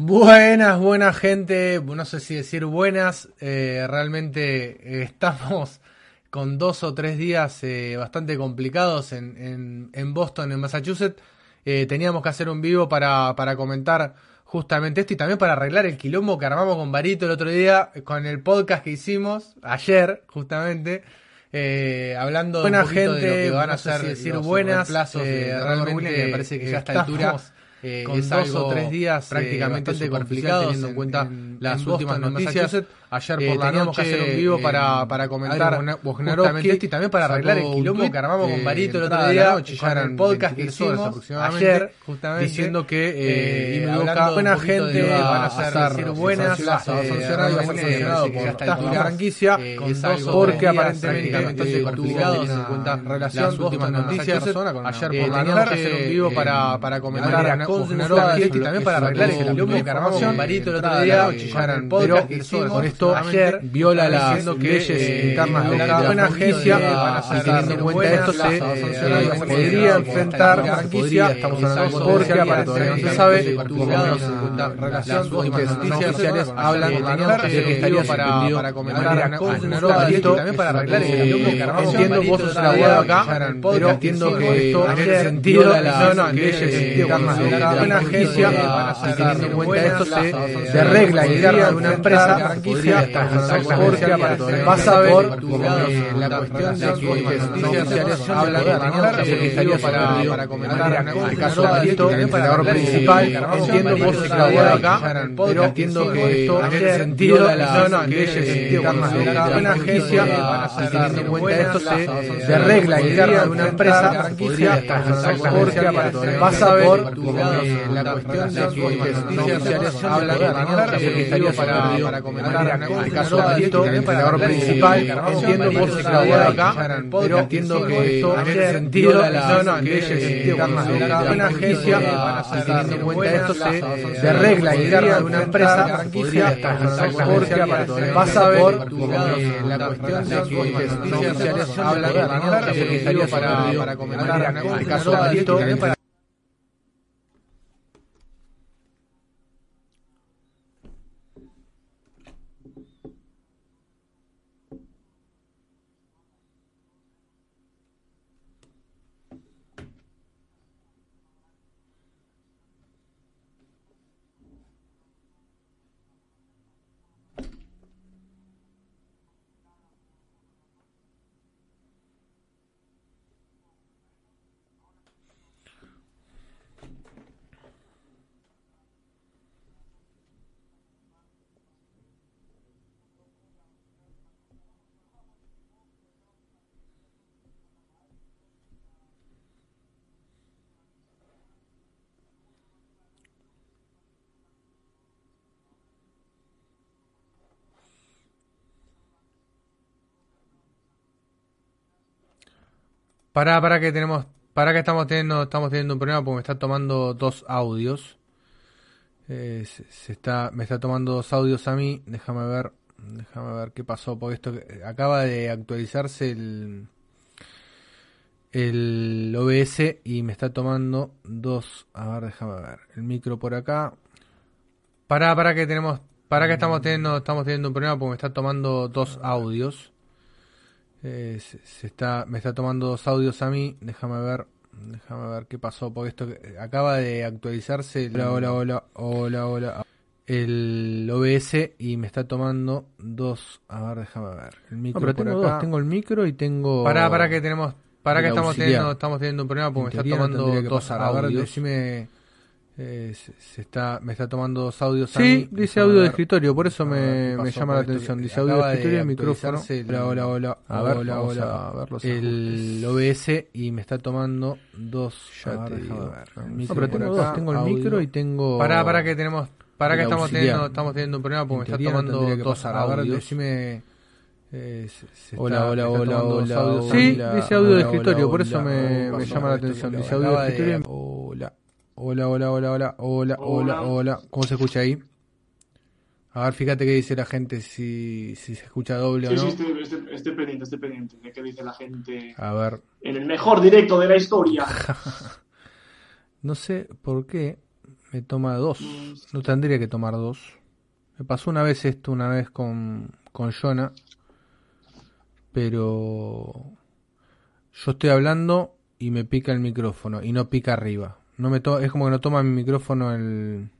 Buenas, buenas gente, no sé si decir buenas, eh, realmente eh, estamos con dos o tres días eh, bastante complicados en, en, en, Boston, en Massachusetts. Eh, teníamos que hacer un vivo para, para comentar justamente esto y también para arreglar el quilombo que armamos con Barito el otro día con el podcast que hicimos ayer, justamente. Eh, hablando buena gente, de lo que van a no sé hacer si decir los buenas, reemplazos de eh, realmente me parece que ya a esta altura, eh, con es dos algo o tres días, eh, prácticamente bastante complicados teniendo en cuenta las en últimas Boston, noticias. Ayer Eh, por la noche que hacer un vivo eh, para, para comentar justamente esto y también para arreglar el quilombo que armamos eh, con Barito el otro día noche, con el podcast que 23 horas hicimos aproximadamente, ayer justamente diciendo que eh, eh, hablando buena gente, van a ser buenas, eh, sancionado por altura, franquicia, eh, con porque aparentemente cuenta relación las últimas noticias. Con Ayer eh, por la noche, hacer un vivo eh, para, para comentar con y también para arreglar el quilombo que armamos con Barito el otro día, eran el podcast que hicimos con esto ayer, viola las leyes eh, internas de la de buena agencia, y teniendo en cuenta esto se eh, eh, eh, podría eh, enfrentar eh, franquicia, podría, estamos eh, hablando porque porque todavía no se sabe, relación no noticias oficiales hablan eh, de que estaría para- suspendido para comentar Adrian a Wojnarowski, Wojnarowski, también para arreglar el quilombo que armamos entiendo con vos sos el abogado acá pero entiendo que esto ese sentido las leyes internas de la buena agencia y teniendo en cuenta esto se eh, se arregla interna de una empresa franquicia, porque eh, vas a ver eh, la cuestión de que no oficiales hablan de que para- comentar en el Wojnarowski, caso de Barito, el entrenador principal, que entiendo con vos sos acá, pero entiendo que que esto ese sentido viola las las leyes leyes internas de la buena agencia y teniendo en cuenta esto se arregla interna de una empresa porque vas a ver la cuestión de que no oficiales hablan por la noche de que para comentar en el caso de Barito, el entrenador principal, entiendo el abogado acá, pero entiendo que esto en ese sentido las leyes internas de la y teniendo en cuenta esto se se arregla interna de una empresa franquicia porque vas a ver la cuestión de que no oficiales hablan por la noche de que para comentar en el caso de Barito, Para, para que tenemos, para que estamos teniendo, estamos teniendo un problema porque me está tomando dos audios. Eh, se, está, me está tomando dos audios a mí. Déjame ver, déjame ver qué pasó porque esto acaba de actualizarse el el OBS y me está tomando dos. A ver, déjame ver. El micro por acá. Para, para que tenemos, para que estamos teniendo, estamos teniendo un problema porque me está tomando dos audios. Eh, se, se está, me está tomando dos audios a mí. Déjame ver, déjame ver qué pasó porque esto que- acaba de actualizarse. el- Hola, hola, hola, hola, hola. El OBS y me está tomando dos. A ver, déjame ver. El micro pero por tengo acá. dos, tengo el micro y tengo Para, para que tenemos, para el que estamos auxiliar. teniendo, estamos teniendo un problema porque me está no tomando que dos pasar. A ver, audios. decime- Eh, se, se está, me está tomando dos audios. Sí, dice audio de escritorio, por eso me, me llama la atención. Dice audio de escritorio y micrófono. el- Hola, hola, hola. A ver, hola, hola. a ver los el OBS y me está tomando dos. Ya te digo. No, pero tengo acá, dos, tengo el audio. micro y tengo... Para, para que tenemos, para que estamos auxiliar. teniendo, estamos teniendo un problema porque me está no tomando dos. A ver, decime... Eh, se- se Hola, está- hola, hola. Sí, dice audio de escritorio, por eso me, llama la atención. Dice audio de- escritorio. Hola, hola, hola, hola, hola, hola, hola. ¿Cómo se escucha ahí? A ver, fíjate qué dice la gente, si, si se escucha doble Sí, o sí, no. estoy, estoy- estoy pendiente, estoy pendiente de qué dice la gente A ver, en el mejor directo de la historia. no sé por qué me toma dos. No tendría que tomar dos. Me pasó una vez esto, una vez con, con Jonah. Pero yo estoy hablando y me pica el micrófono y no pica arriba. No me es como que no toma mi micrófono el...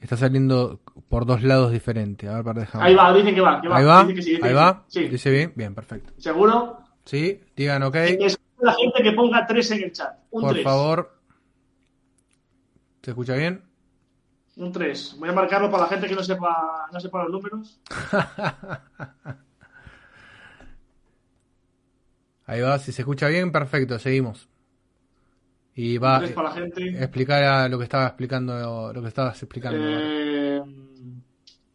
Está saliendo por dos lados diferentes. A ver, para dejar. Ahí va, dice que va. Ahí va. Ahí va. Dice bien. Bien, perfecto. ¿Seguro? Sí, digan ok. la gente que ponga tres en el chat. Un por favor. ¿Se escucha bien? Un 3. Voy a marcarlo para la gente que no sepa, no sepa los números. Ahí va, si se escucha bien, perfecto, seguimos. Y va a explicar lo que estaba explicando, lo que estabas explicando. Eh,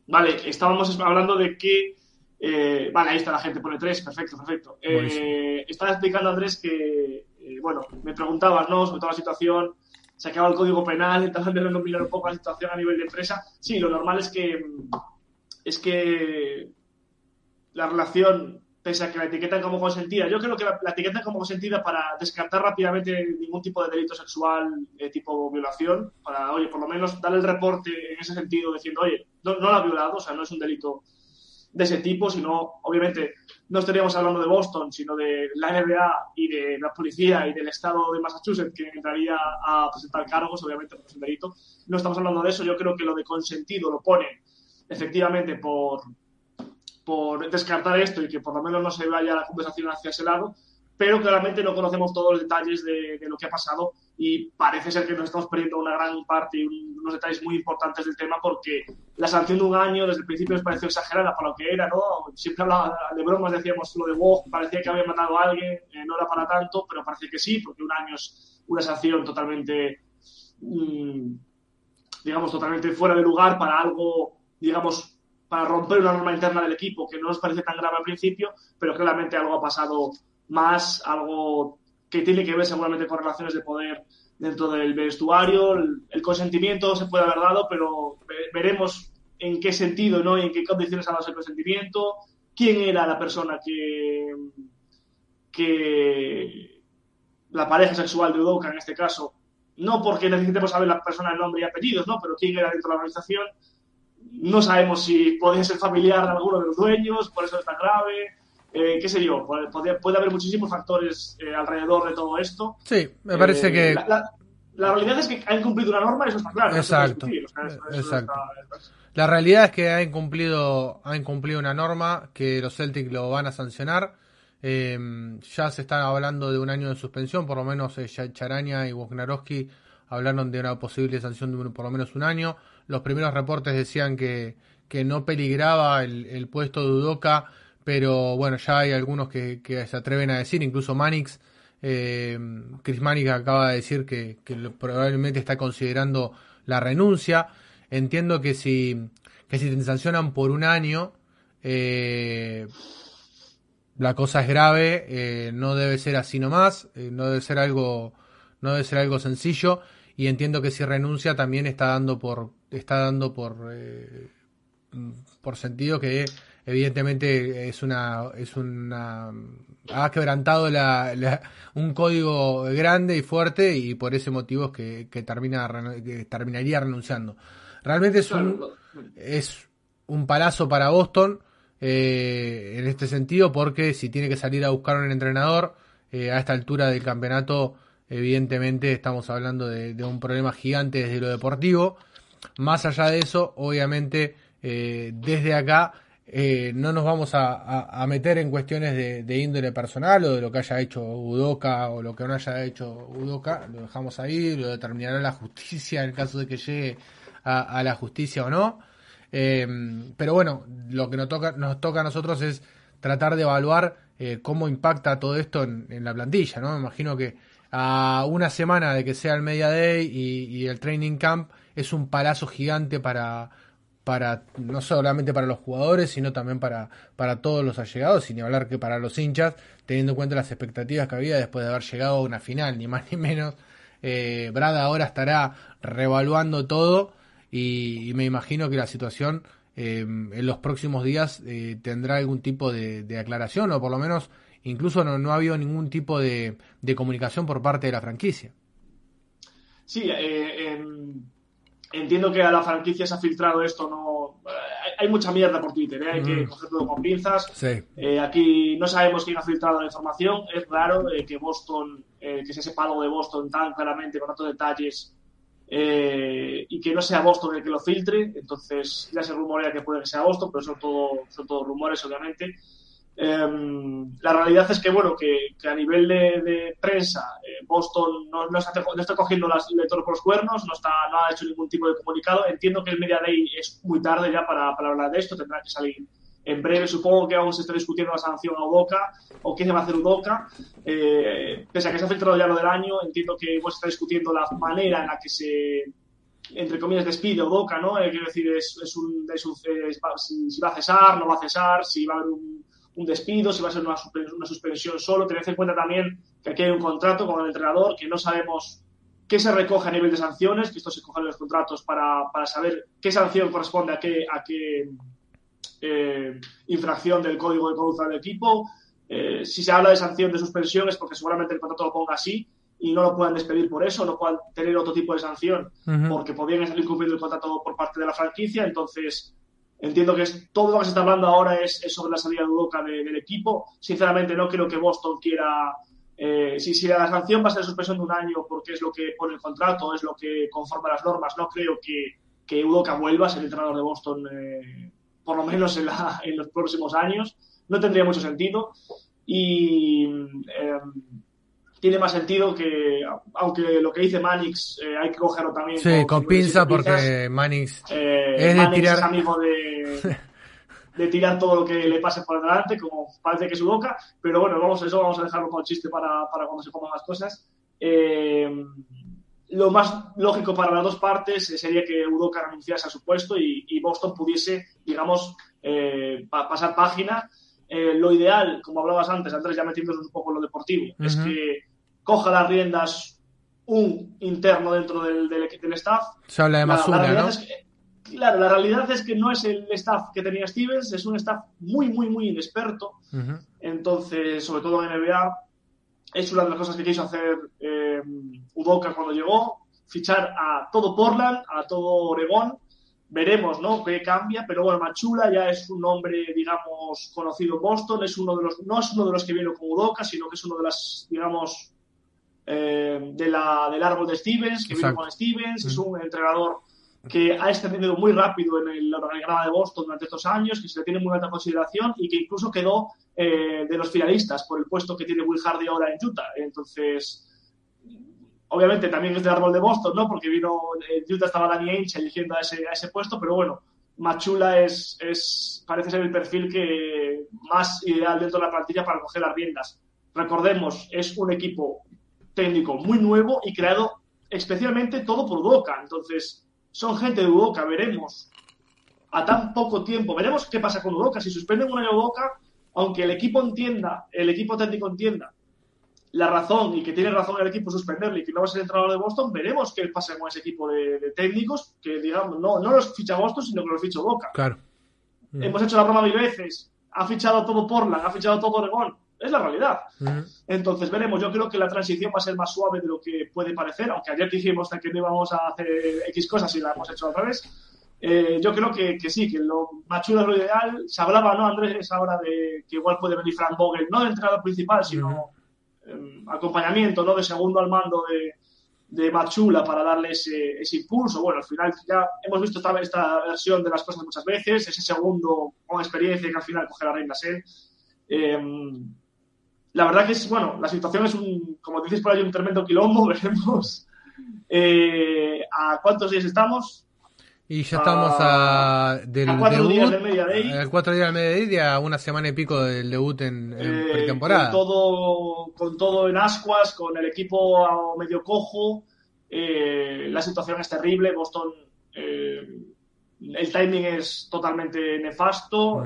vale, estábamos hablando de que eh, vale, ahí está la gente, pone 3, perfecto, perfecto. Eh, estaba explicando Andrés que, bueno, me preguntabas, ¿no? Sobre toda la situación, se acaba el código penal, intentando de un poco la situación a nivel de empresa. Sí, lo normal es que, es que la relación pese a que la etiquetan como consentida. Yo creo que la, etiquetan como consentida para descartar rápidamente ningún tipo de delito sexual eh, tipo violación, para, oye, por lo menos dar el reporte en ese sentido diciendo, oye, no, la ha violado, o sea, no es un delito de ese tipo, sino, obviamente, no estaríamos hablando de Boston, sino de la NBA y de la policía y del estado de Massachusetts que entraría a presentar cargos, obviamente, es un delito. No estamos hablando de eso, yo creo que lo de consentido lo pone efectivamente por por descartar esto y que por lo menos no se vaya la conversación hacia ese lado, pero claramente no conocemos todos los detalles de, lo que ha pasado y parece ser que nos estamos perdiendo una gran parte y unos detalles muy importantes del tema porque la sanción de un año desde el principio nos pareció exagerada para lo que era, ¿no? Siempre hablaba de bromas, decíamos lo de Wog, parecía que había matado a alguien, eh, no era para tanto, pero parece que sí, porque un año es una sanción totalmente, mm, digamos, totalmente fuera de lugar para algo, digamos, para romper una norma interna del equipo que no nos parece tan grave al principio, pero claramente algo ha pasado más, algo que tiene que ver seguramente con relaciones de poder dentro del vestuario, el, consentimiento se puede haber dado, pero veremos en qué sentido ¿no? y en qué condiciones ha dado ese consentimiento, quién era la persona que, que la pareja sexual de Udoka en este caso, no porque necesitemos saber la persona, el nombre y apellidos, ¿no? pero quién era dentro de la organización, no sabemos si puede ser familiar de alguno de los dueños, por eso es tan grave. Eh, qué sé yo, puede, puede haber muchísimos factores eh, alrededor de todo esto. Sí, me parece eh, que... La, realidad es que han incumplido una norma, eso está claro. Exacto. exacto. La realidad es que ha incumplido, ha incumplido una norma que los Celtics lo van a sancionar. ya se está hablando de un año de suspensión, por lo menos Charaña y Wojnarowski hablaron de una posible sanción de por lo menos un año. Los primeros reportes decían que, que no peligraba el, puesto de Udoca, pero bueno, ya hay algunos que, se atreven a decir, incluso Manix, eh, Chris Manix acaba de decir que, probablemente está considerando la renuncia. Entiendo que si, que si te sancionan por un año, eh, la cosa es grave, eh, no debe ser así nomás, eh, no debe ser algo, no debe ser algo sencillo y entiendo que si renuncia también está dando por está dando por eh, por sentido que evidentemente es una es una ha quebrantado la, un código grande y fuerte y por ese motivo es que, que termina que terminaría renunciando. Realmente es un es un palazo para Boston eh, en este sentido porque si tiene que salir a buscar un entrenador eh, a esta altura del campeonato Evidentemente estamos hablando de, un problema gigante desde lo deportivo. Más allá de eso, obviamente, eh, desde acá eh, no nos vamos a, meter en cuestiones de, índole personal o de lo que haya hecho Udoca o lo que no haya hecho Udoca. Lo dejamos ahí, lo determinará la justicia en caso de que llegue a, la justicia o no. Eh, pero bueno, lo que nos toca, a nosotros es tratar de evaluar cómo impacta todo esto en, en la plantilla, ¿no? Me imagino que a una semana de que sea el Media Day y, el Training Camp es un palazo gigante para, para no solamente para los jugadores, sino también para, para todos los allegados, sin hablar que para los hinchas, teniendo en cuenta las expectativas que había después de haber llegado a una final, ni más ni menos. Eh, Brad ahora estará revaluando todo y, me imagino que la situación eh, en los próximos días eh, tendrá algún tipo de aclaración o por lo menos Incluso no, no ha habido ningún tipo de, comunicación por parte de la franquicia. Sí, eh, em, entiendo que a la franquicia se ha filtrado esto, no hay mucha mierda por Twitter, ¿eh? hay que mm. coger todo con pinzas. Eh, aquí no sabemos quién ha filtrado la información, es raro que Boston, que se sepa algo de Boston tan claramente, con tantos detalles, y que no sea Boston el que lo filtre, entonces ya se rumorea que puede que sea Boston, pero son todo, son todos rumores, obviamente. Em, la realidad es que, bueno, que, a nivel de, prensa, eh, Boston no, no, está, no, está, cogiendo las lectores por los cuernos, no, está, no ha hecho ningún tipo de comunicado. Entiendo que el Media Day es muy tarde ya para, para hablar de esto, tendrá que salir en breve. Supongo que aún se está discutiendo la sanción a Udoca o qué se va a hacer Udoca. Eh, pese a que se ha filtrado ya lo del año, entiendo que se está discutiendo la manera en la que se entre comillas, despide Udoca, ¿no? Eh, quiero decir, es, es un, es un si, si, va a cesar, no va a cesar, si va a haber un, un despido, si va a ser una, una suspensión solo. Tened en cuenta también que aquí hay un contrato con el entrenador que no sabemos qué se recoge a nivel de sanciones, que esto se coge en los contratos para, para saber qué sanción corresponde a qué, a qué eh, infracción del código de conducta del equipo. Eh, si se habla de sanción de suspensión es porque seguramente el contrato lo ponga así y no lo puedan despedir por eso, no puedan tener otro tipo de sanción porque podrían estar incumpliendo el contrato por parte de la franquicia. Entonces, Entiendo que es, todo lo que se está hablando ahora es, sobre la salida de Udoca del equipo. Sinceramente, no creo que Boston quiera. Eh, si, si, la sanción va a ser suspensión de un año porque es lo que pone el contrato, es lo que conforma las normas, no creo que, que Udoca vuelva a ser entrenador de Boston, eh, por lo menos en, los próximos años. No tendría mucho sentido. Y. Eh, tiene más sentido que, aunque lo que dice Manix eh, hay que cogerlo también. Sí, con, pinza porque Manix eh, es, de tirar... amigo de, de, tirar todo lo que le pase por delante, como parece que es su boca, pero bueno, vamos, eso vamos a dejarlo como chiste para, para cuando se pongan las cosas. Eh, lo más lógico para las dos partes sería que Udoka renunciase a su puesto y, y Boston pudiese, digamos, pasar página. lo ideal, como hablabas antes, Andrés, ya metiéndonos un poco en lo deportivo, es que coja las riendas un interno dentro del, del, del staff. Se habla de Masura, ¿no? claro, la realidad es que no es el staff que tenía Stevens, es un staff muy, muy, muy inexperto. Entonces, sobre todo en NBA, es una de las cosas que quiso hacer eh, Udoka cuando llegó, fichar a todo Portland, a todo Oregón. Veremos, ¿no? Qué cambia, pero bueno, Machula ya es un hombre, digamos, conocido en Boston, es uno de los, no es uno de los que vino con Udoka, sino que es uno de las, digamos, eh, de la, del árbol de Stevens, que vino con Stevens, es un entrenador que ha extendido muy rápido en el organigrama de Boston durante estos años, que se le tiene muy alta consideración y que incluso quedó eh, de los finalistas por el puesto que tiene Will Hardy ahora en Utah. Entonces, obviamente también es del árbol de Boston, ¿no? Porque vino, en Utah estaba Danny Ainge eligiendo a ese, a ese puesto, pero bueno, Machula es, es, parece ser el perfil que más ideal dentro de la plantilla para coger las riendas. Recordemos, es un equipo técnico muy nuevo y creado especialmente todo por Udoca. Entonces, son gente de Udoca, veremos a tan poco tiempo, veremos qué pasa con Udoca. Si suspenden un año Udoca, aunque el equipo entienda, el equipo técnico entienda la razón y que tiene razón el equipo suspenderle y que no va a ser entrenador de Boston, veremos qué pasa con ese equipo de, técnicos que, digamos, no, no los ficha Boston, sino que los ficha Boca. Claro. Hemos hecho la broma mil veces. Ha fichado todo Portland, ha fichado todo Oregón. Es la realidad. Entonces veremos. Yo creo que la transición va a ser más suave de lo que puede parecer, aunque ayer dijimos que no íbamos a hacer X cosas y la hemos hecho otra vez. Eh, yo creo que, que, sí, que lo más chulo es lo ideal. Se hablaba, ¿no, Andrés, ahora de que igual puede venir Frank Vogel, no de entrenador principal, sino em, acompañamiento, ¿no? De segundo al mando de, de Machula para darle ese, ese, impulso. Bueno, al final ya hemos visto esta, esta versión de las cosas muchas veces, ese segundo con experiencia que al final coge la reina él. Eh, la verdad que es, bueno, la situación es un, como dices por ahí, un tremendo quilombo, veremos eh, a cuántos días estamos. Y ya estamos a, del cuatro días del Media Day. A cuatro días del Media Day, a una semana y pico del debut en, eh, pretemporada. Con todo, con todo en ascuas, con el equipo medio cojo. Eh, la situación es terrible. Boston, el timing es totalmente nefasto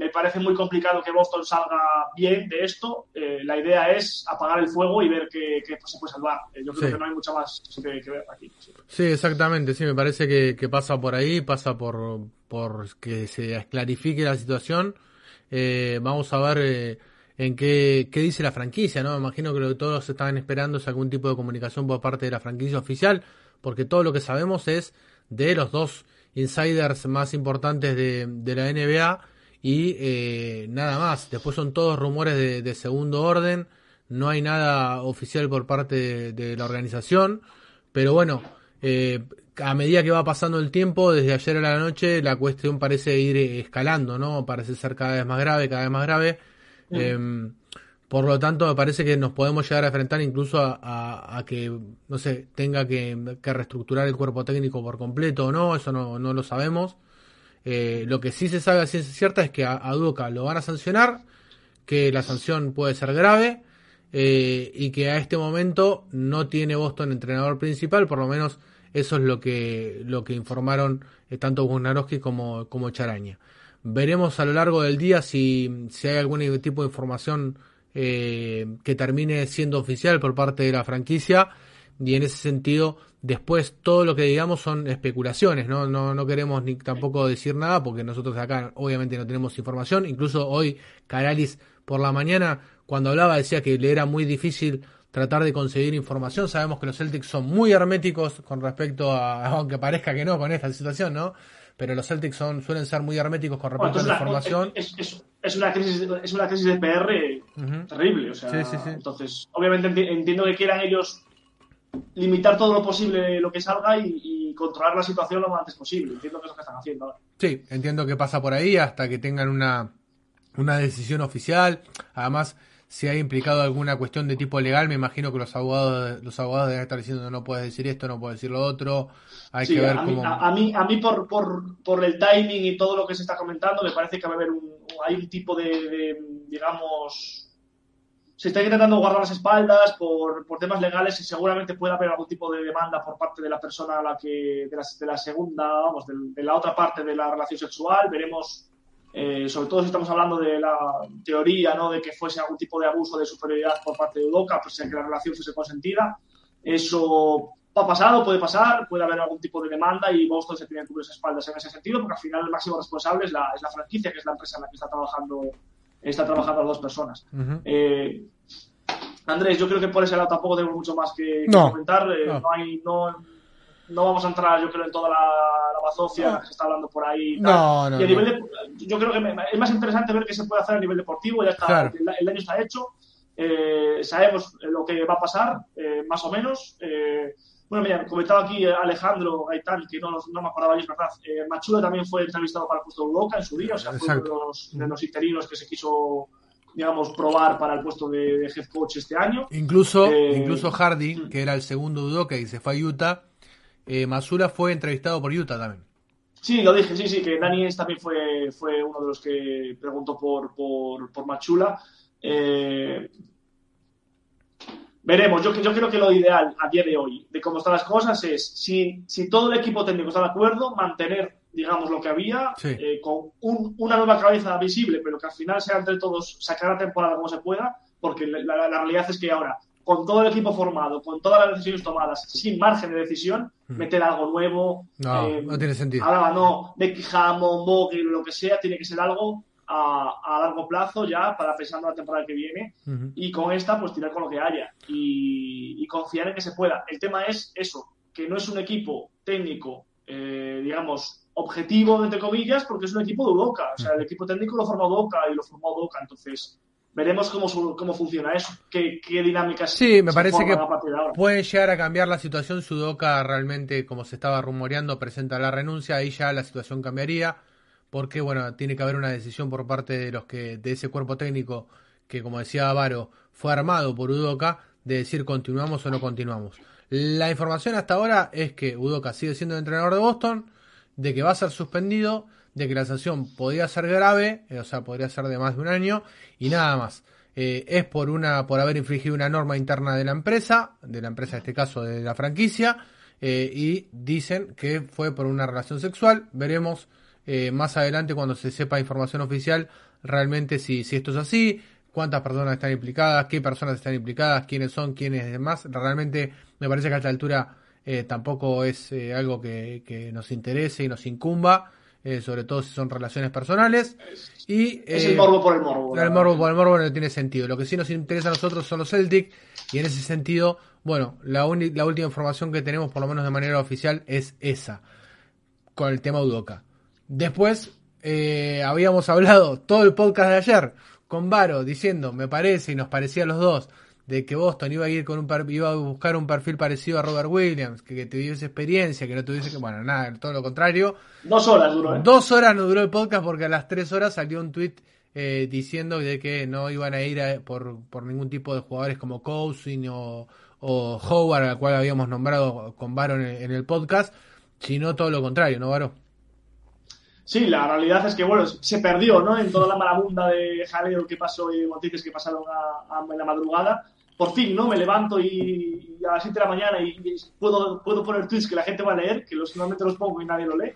me parece muy complicado que Boston salga bien de esto. Eh, la idea es apagar el fuego y ver qué, se puede salvar. Eh, yo creo que no hay mucho más que, ver aquí. Sí. exactamente. Sí, me parece que, pasa por ahí, pasa por, por que se clarifique la situación. Eh, vamos a ver en qué, qué dice la franquicia, ¿no? Me imagino que lo que todos estaban esperando es algún tipo de comunicación por parte de la franquicia oficial, porque todo lo que sabemos es de los dos insiders más importantes de, de la NBA y eh, nada más. Después son todos rumores de, segundo orden, no hay nada oficial por parte de, la organización, pero bueno, eh, a medida que va pasando el tiempo, desde ayer a la noche, la cuestión parece ir escalando, ¿no? Parece ser cada vez más grave, cada vez más grave. Em, por lo tanto, me parece que nos podemos llegar a enfrentar incluso a, que, no sé, tenga que, reestructurar el cuerpo técnico por completo o no, eso no, no lo sabemos. Eh, lo que sí se sabe a ciencia cierta es que a, Duca lo van a sancionar, que la sanción puede ser grave eh, y que a este momento no tiene Boston entrenador principal, por lo menos eso es lo que, lo que informaron eh, tanto Gunarowski como, como Charaña. Veremos a lo largo del día si, si hay algún tipo de información eh, que termine siendo oficial por parte de la franquicia y en ese sentido después todo lo que digamos son especulaciones, ¿no? No, no queremos ni tampoco decir nada porque nosotros acá obviamente no tenemos información, incluso hoy Caralis por la mañana cuando hablaba decía que le era muy difícil tratar de conseguir información, sabemos que los Celtics son muy herméticos con respecto a, aunque parezca que no con esta situación, ¿no? pero los Celtics son, suelen ser muy herméticos con respecto a la información. Es, una crisis, es una crisis de PR terrible. O sea, Entonces, obviamente entiendo que quieran ellos limitar todo lo posible lo que salga y, controlar la situación lo más antes posible. Entiendo que es lo que están haciendo Sí, entiendo que pasa por ahí hasta que tengan una, una decisión oficial. Además, si hay implicado alguna cuestión de tipo legal, me imagino que los abogados, los abogados deben estar diciendo no puedes decir esto, no puedes decir lo otro. Hay que ver a cómo. Mí, a, mí, a mí por, por, por, el timing y todo lo que se está comentando, me parece que va a haber un, hay un tipo de, digamos, se está intentando guardar las espaldas por, por, temas legales y seguramente puede haber algún tipo de demanda por parte de la persona a la que, de la, de la segunda, vamos, de, la otra parte de la relación sexual. Veremos eh, sobre todo si estamos hablando de la teoría, ¿no? De que fuese algún tipo de abuso de superioridad por parte de Udoca, pues que la relación fuese consentida. Eso ha pasado, puede pasar, puede haber algún tipo de demanda y Boston se tiene que cubrir espaldas en ese sentido, porque al final el máximo responsable es la, es la franquicia, que es la empresa en la que está trabajando, está trabajando las dos personas. eh, Andrés, yo creo que por ese lado tampoco tengo mucho más que, comentar. Eh, no. hay, no, no vamos a entrar, yo creo, en toda la, la bazofia que se está hablando por ahí. No, no, y a nivel yo creo que es más interesante ver qué se puede hacer a nivel deportivo. Ya está, el, año está hecho, eh, sabemos lo que va a pasar, más o menos. Eh, bueno, mira, comentaba aquí Alejandro Gaitán, que no, no me acordaba yo, es verdad. Eh, Machula también fue entrevistado para el puesto de Udoca en su día, o sea, fue uno de los, de los interinos que se quiso digamos, probar para el puesto de, head coach este año. Incluso, incluso Hardy, que era el segundo Udoka y se fue a Utah, eh, Masura fue entrevistado por Utah también. Sí, lo dije, sí, sí, que Dani también fue, fue uno de los que preguntó por, por, por Machula. Eh, veremos, yo, yo creo que lo ideal a día de hoy, de cómo están las cosas, es si, si todo el equipo técnico está de acuerdo, mantener, digamos, lo que había, eh, con una nueva cabeza visible, pero que al final sea entre todos sacar la temporada como se pueda, porque la realidad es que ahora con todo el equipo formado, con todas las decisiones tomadas, sin margen de decisión, hmm. meter algo nuevo. No, eh, no tiene sentido. Ahora no, Becky Hammond, Bogle, lo que sea, tiene que ser algo a, a, largo plazo ya para pensando la temporada que viene y con esta pues tirar con lo que haya y, confiar en que se pueda. El tema es eso, que no es un equipo técnico, eh, digamos, objetivo, entre comillas, porque es un equipo de Udoca. O sea, el equipo técnico lo formó Udoca y lo formó Udoca, entonces veremos cómo, cómo funciona eso, qué, qué dinámicas. Sí, me parece que puede llegar a cambiar la situación. Sudoka realmente, como se estaba rumoreando, presenta la renuncia, ahí ya la situación cambiaría, porque bueno, tiene que haber una decisión por parte de los que, de ese cuerpo técnico que, como decía Avaro, fue armado por Udoka, de decir continuamos o no continuamos. La información hasta ahora es que Udoka sigue siendo el entrenador de Boston, de que va a ser suspendido de que la sanción podría ser grave, eh, o sea, podría ser de más de un año, y nada más. Eh, es por una, por haber infringido una norma interna de la empresa, de la empresa en este caso de la franquicia, eh, y dicen que fue por una relación sexual. Veremos más adelante cuando se sepa información oficial realmente si, si esto es así, cuántas personas están implicadas, qué personas están implicadas, quiénes son, quiénes demás. Realmente me parece que a esta altura tampoco es algo que, que, nos interese y nos incumba. eh, sobre todo si son relaciones personales. Y, es el morbo por el morbo. El morbo por el morbo no tiene sentido. Lo que sí nos interesa a nosotros son los Celtic y en ese sentido, bueno, la, la última información que tenemos, por lo menos de manera oficial, es esa, con el tema Udoca. Después, eh, habíamos hablado todo el podcast de ayer con Varo diciendo, me parece y nos parecía a los dos, de que Boston iba a ir con un iba a buscar un perfil parecido a Robert Williams, que, tuviese experiencia, que no tuviese que, bueno, nada, todo lo contrario. Dos horas duró. ¿eh? Dos horas no duró el podcast porque a las tres horas salió un tweet eh, diciendo de que no iban a ir por, por ningún tipo de jugadores como Cousin o, o Howard, al cual habíamos nombrado con Varo en, el podcast, sino todo lo contrario, ¿no, Varo? Sí, la realidad es que, bueno, se perdió, ¿no? En toda la marabunda de jaleo que pasó y noticias que pasaron a, en la madrugada por fin, ¿no? Me levanto y, a las 7 de la mañana y, puedo, puedo poner tweets que la gente va a leer, que los, normalmente los pongo y nadie lo lee.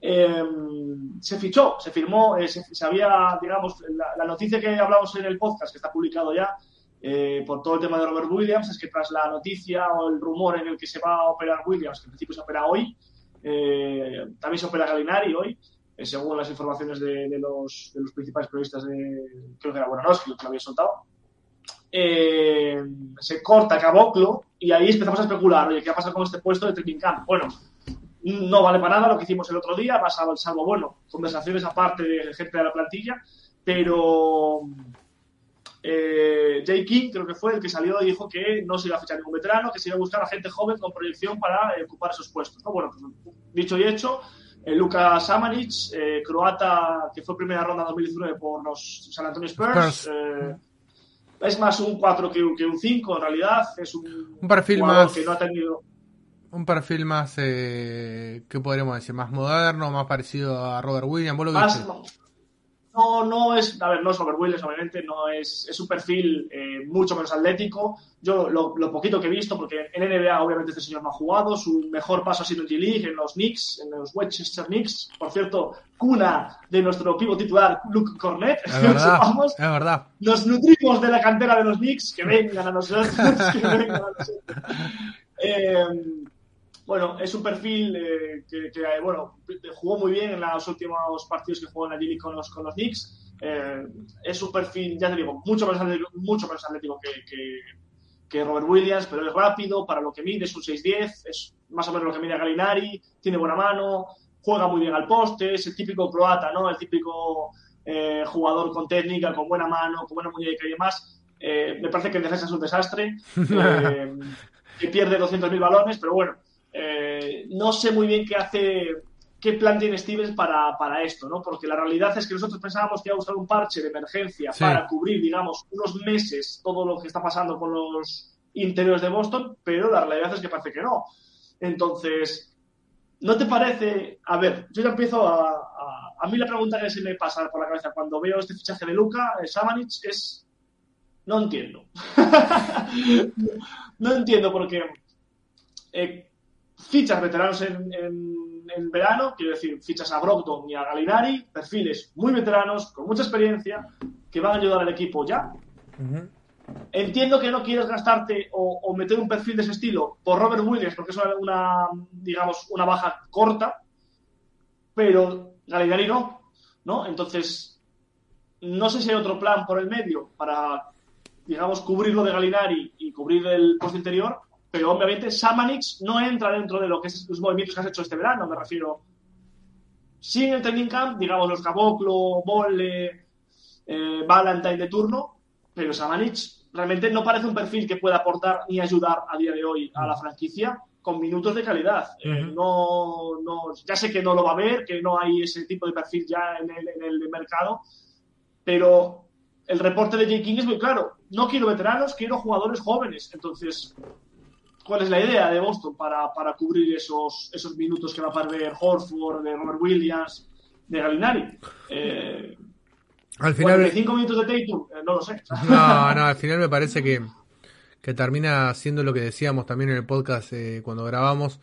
Em, se fichó, se firmó, eh, se, había, digamos, la, noticia que hablamos en el podcast, que está publicado ya, eh, por todo el tema de Robert Williams, es que tras la noticia o el rumor en el que se va a operar Williams, que en principio se opera hoy, eh, también se opera Galinari hoy, según las informaciones de, los, de, los, principales periodistas de, creo que era Buenanos, que lo había soltado. Eh, se corta Caboclo y ahí empezamos a especular, oye, ¿qué ha pasado con este puesto de training camp? Bueno, no vale para nada lo que hicimos el otro día, pasado salvo, bueno, conversaciones aparte de gente de la plantilla, pero eh, Jay King creo que fue el que salió y dijo que no se iba a fichar ningún veterano, que se iba a buscar a gente joven con proyección para eh, ocupar esos puestos. Bueno, pues, dicho y hecho, eh, Luka Samanic, croata que fue primera ronda 2019 por los San Antonio Spurs es más un 4 que, un 5 en realidad. Es un, un perfil más que no ha tenido. Un perfil más, eh, ¿qué podríamos decir? Más moderno, más parecido a Robert Williams. ¿Vos lo más, no, no es, a ver, no es Robert Williams, obviamente, no es, es un perfil eh, mucho menos atlético. Yo lo, poquito que he visto, porque en NBA obviamente este señor no ha jugado, su mejor paso ha sido en G-League, en los Knicks, en los Westchester Knicks, por cierto, cuna de nuestro pivo titular, Luke Cornett. Es verdad, es verdad. Nos nutrimos de la cantera de los Knicks, que vengan a nosotros, que vengan a nosotros. Eh, bueno, es un perfil eh, que, eh, bueno, jugó muy bien en los últimos partidos que jugó en la G con los, con los Knicks. Eh, es un perfil, ya te digo, mucho más atlético, mucho más atlético que, que, Robert Williams, pero es rápido, para lo que mide es un 6'10, es más o menos lo que mide Galinari, tiene buena mano, juega muy bien al poste, es el típico croata, ¿no? El típico jugador con técnica, con buena mano, con buena muñeca y demás. me parece que en defensa es un desastre, que pierde 200.000 balones, pero bueno, eh, no sé muy bien qué hace, qué plan tiene Stevens para, para, esto, ¿no? Porque la realidad es que nosotros pensábamos que iba a usar un parche de emergencia para cubrir, digamos, unos meses todo lo que está pasando con los interiores de Boston, pero la realidad es que parece que no. Entonces, ¿no te parece? A ver, yo ya empiezo a. A, mí la pregunta que se me pasa por la cabeza cuando veo este fichaje de Luca, el Samanich, es. No entiendo. no, entiendo porque. Eh, fichas veteranos en, en, verano, quiero decir, fichas a Brogdon y a Galinari, perfiles muy veteranos, con mucha experiencia, que van a ayudar al equipo ya. Entiendo que no quieres gastarte o, meter un perfil de ese estilo por Robert Williams, porque es una, digamos, una baja corta, pero Galinari no, ¿no? Entonces, no sé si hay otro plan por el medio para, digamos, cubrir lo de Galinari y cubrir el post interior, pero obviamente Samanix no entra dentro de lo que es los movimientos que has hecho este verano, me refiero. Sí en el training camp, digamos, los Caboclo, Bolle, eh, Valentine de turno, pero Samanix realmente no parece un perfil que pueda aportar ni ayudar a día de hoy a la franquicia con minutos de calidad. Eh, no, no, ya sé que no lo va a ver, que no hay ese tipo de perfil ya en el, en el mercado, pero el reporte de J. King es muy claro. No quiero veteranos, quiero jugadores jóvenes. Entonces, cuál es la idea de Boston para, para cubrir esos, esos minutos que va a perder Horford, de Robert Williams, de Galinari. Eh, al final. cinco minutos de Tatum, eh, no lo sé. No, no, al final me parece que, que termina siendo lo que decíamos también en el podcast eh, cuando grabamos,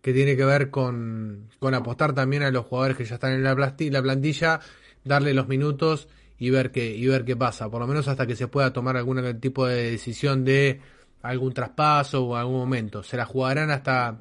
que tiene que ver con, con apostar también a los jugadores que ya están en la, la plantilla, darle los minutos y ver qué, y ver qué pasa, por lo menos hasta que se pueda tomar algún tipo de decisión de algún traspaso o algún momento. Se la jugarán hasta,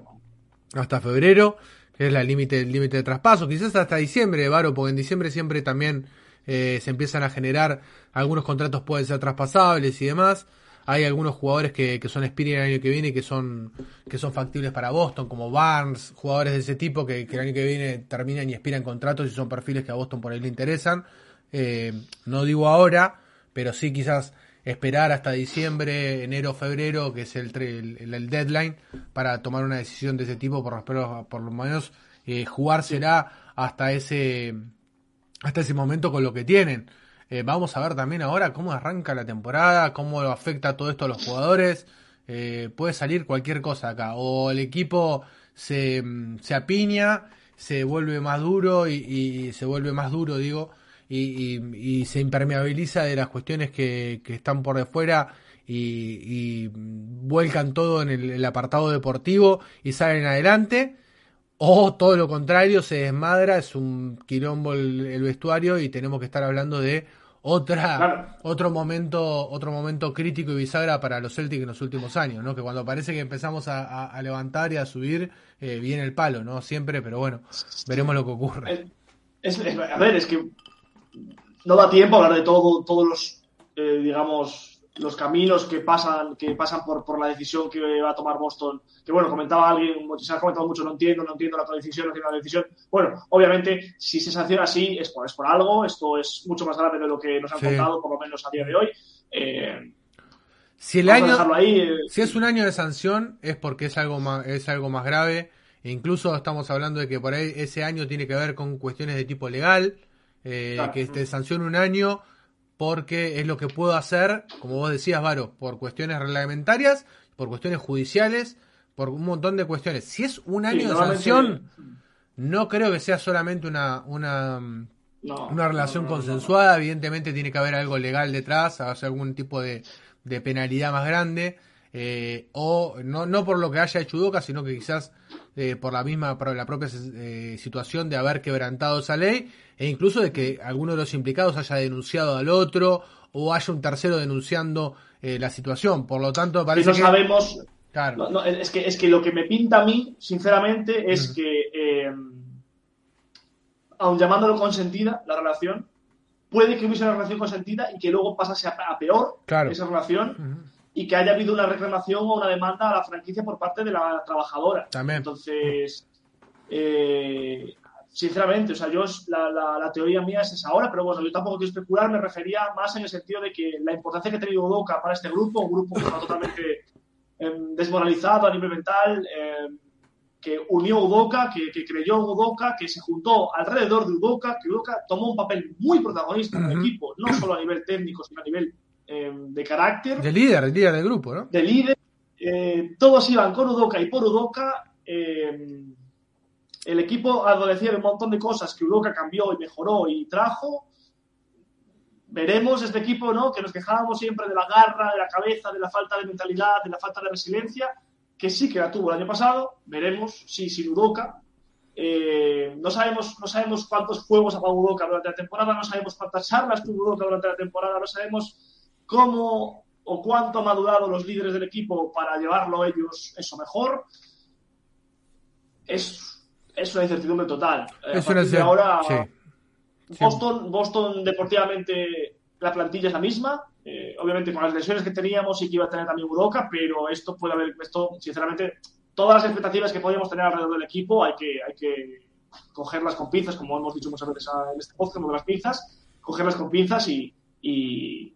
hasta febrero, que es la límite el límite de traspaso, quizás hasta diciembre, Varo, porque en diciembre siempre también eh, se empiezan a generar, algunos contratos pueden ser traspasables y demás. Hay algunos jugadores que, que son Spirit el año que viene y que son, que son factibles para Boston, como Barnes, jugadores de ese tipo que, el año que viene terminan y expiran contratos y son perfiles que a Boston por ahí le interesan. Eh, no digo ahora, pero sí quizás esperar hasta diciembre, enero, febrero, que es el, el, deadline, para tomar una decisión de ese tipo, por, por lo menos eh, jugársela hasta ese, hasta ese momento con lo que tienen. Eh, vamos a ver también ahora cómo arranca la temporada, cómo afecta todo esto a los jugadores. Eh, puede salir cualquier cosa acá. O el equipo se, se apiña, se vuelve más duro y se vuelve más duro, digo, y, se impermeabiliza de las cuestiones que, están por de fuera y, vuelcan todo en el, apartado deportivo y salen adelante. O todo lo contrario, se desmadra, es un quilombo el, vestuario y tenemos que estar hablando de otra otro momento otro momento crítico y bisagra para los Celtics en los últimos años, ¿no? Que cuando parece que empezamos a, levantar y a subir eh, viene el palo, ¿no? Siempre, pero bueno, veremos lo que ocurre. a ver, es que no da tiempo a hablar de todo, todos los, eh, digamos, los caminos que pasan, que pasan por, por la decisión que va a tomar Boston. Que bueno, comentaba alguien, se ha comentado mucho, no entiendo, no entiendo la decisión, no entiendo la decisión. Bueno, obviamente, si se sanciona así es por, es por algo, esto es mucho más grave de lo que nos han contado, por lo menos a día de hoy. Eh, si el año, eh. si es un año de sanción, es porque es algo más, es algo más grave. E incluso estamos hablando de que por ahí ese año tiene que ver con cuestiones de tipo legal eh, que te sancione un año porque es lo que puedo hacer, como vos decías, Varo, por cuestiones reglamentarias, por cuestiones judiciales, por un montón de cuestiones. Si es un año de sanción, no creo que sea solamente una, una, una relación consensuada, evidentemente tiene que haber algo legal detrás, hacer algún tipo de, de penalidad más grande, eh, o no, no por lo que haya hecho Udoca, sino que quizás eh, por la misma, por la propia eh, situación de haber quebrantado esa ley e incluso de que alguno de los implicados haya denunciado al otro o haya un tercero denunciando eh, la situación. Por lo tanto, parece no sabemos. Claro. es, que, es que lo que me pinta a mí, sinceramente, es que, eh, aun llamándolo consentida la relación, puede que hubiese una relación consentida y que luego pasase a, peor esa relación. Y que haya habido una reclamación o una demanda a la franquicia por parte de la trabajadora. También. Entonces, eh, sinceramente, o sea, yo la, la, teoría mía es esa ahora, pero bueno, yo tampoco quiero especular, me refería más en el sentido de que la importancia que ha tenido Udoca para este grupo, un grupo que está totalmente em, desmoralizado a nivel mental, em, que unió Udoca, que, que, creyó en Udoca, que se juntó alrededor de Udoca, que Udoca tomó un papel muy protagonista en el equipo, no solo a nivel técnico, sino a nivel em, de carácter. De líder, de líder del grupo, ¿no? De líder. Eh, todos iban con Udoca y por Udoca. Eh, el equipo adolecía de un montón de cosas que Udoca cambió y mejoró y trajo. Veremos este equipo, ¿no? Que nos quejábamos siempre de la garra, de la cabeza, de la falta de mentalidad, de la falta de resiliencia, que sí que la tuvo el año pasado. Veremos si sin Udoca. Eh, no, sabemos, no sabemos cuántos juegos ha Udoca durante la temporada, no sabemos cuántas charlas tuvo Udoca durante la temporada, no sabemos cómo o cuánto han madurado los líderes del equipo para llevarlo ellos eso mejor. Es es una incertidumbre total. Eh, es ahora, Boston, Boston deportivamente la plantilla es la misma. Eh, obviamente con las lesiones que teníamos y que iba a tener también Udoca, pero esto puede haber, esto sinceramente, todas las expectativas que podíamos tener alrededor del equipo hay que, hay que cogerlas con pinzas, como hemos dicho muchas veces en este podcast, de las pinzas, cogerlas con pinzas y, y,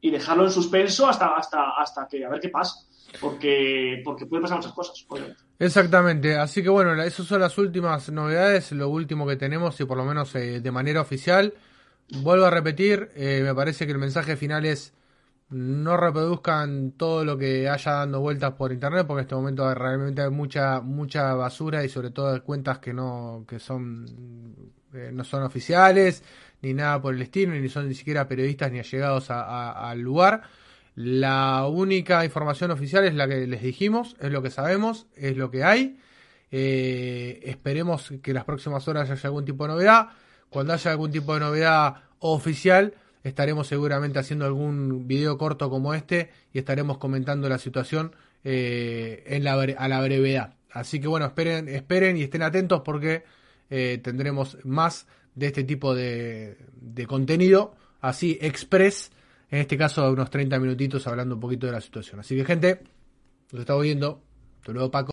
y, dejarlo en suspenso hasta, hasta, hasta que a ver qué pasa, porque, porque puede pasar muchas cosas, obviamente. Exactamente, así que bueno, esas son las últimas novedades, lo último que tenemos y por lo menos eh, de manera oficial. Vuelvo a repetir, eh, me parece que el mensaje final es no reproduzcan todo lo que haya dando vueltas por internet porque en este momento realmente hay mucha mucha basura y sobre todo cuentas que no que son eh, no son oficiales ni nada por el estilo ni son ni siquiera periodistas ni allegados al lugar la única información oficial es la que les dijimos, es lo que sabemos, es lo que hay. Eh, esperemos que en las próximas horas haya algún tipo de novedad. Cuando haya algún tipo de novedad oficial, estaremos seguramente haciendo algún video corto como este y estaremos comentando la situación eh, en la, a la brevedad. Así que bueno, esperen, esperen y estén atentos porque eh, tendremos más de este tipo de, de contenido, así express, en este caso unos 30 minutitos hablando un poquito de la situación. Así que gente, lo estamos viendo. Hasta luego Paco.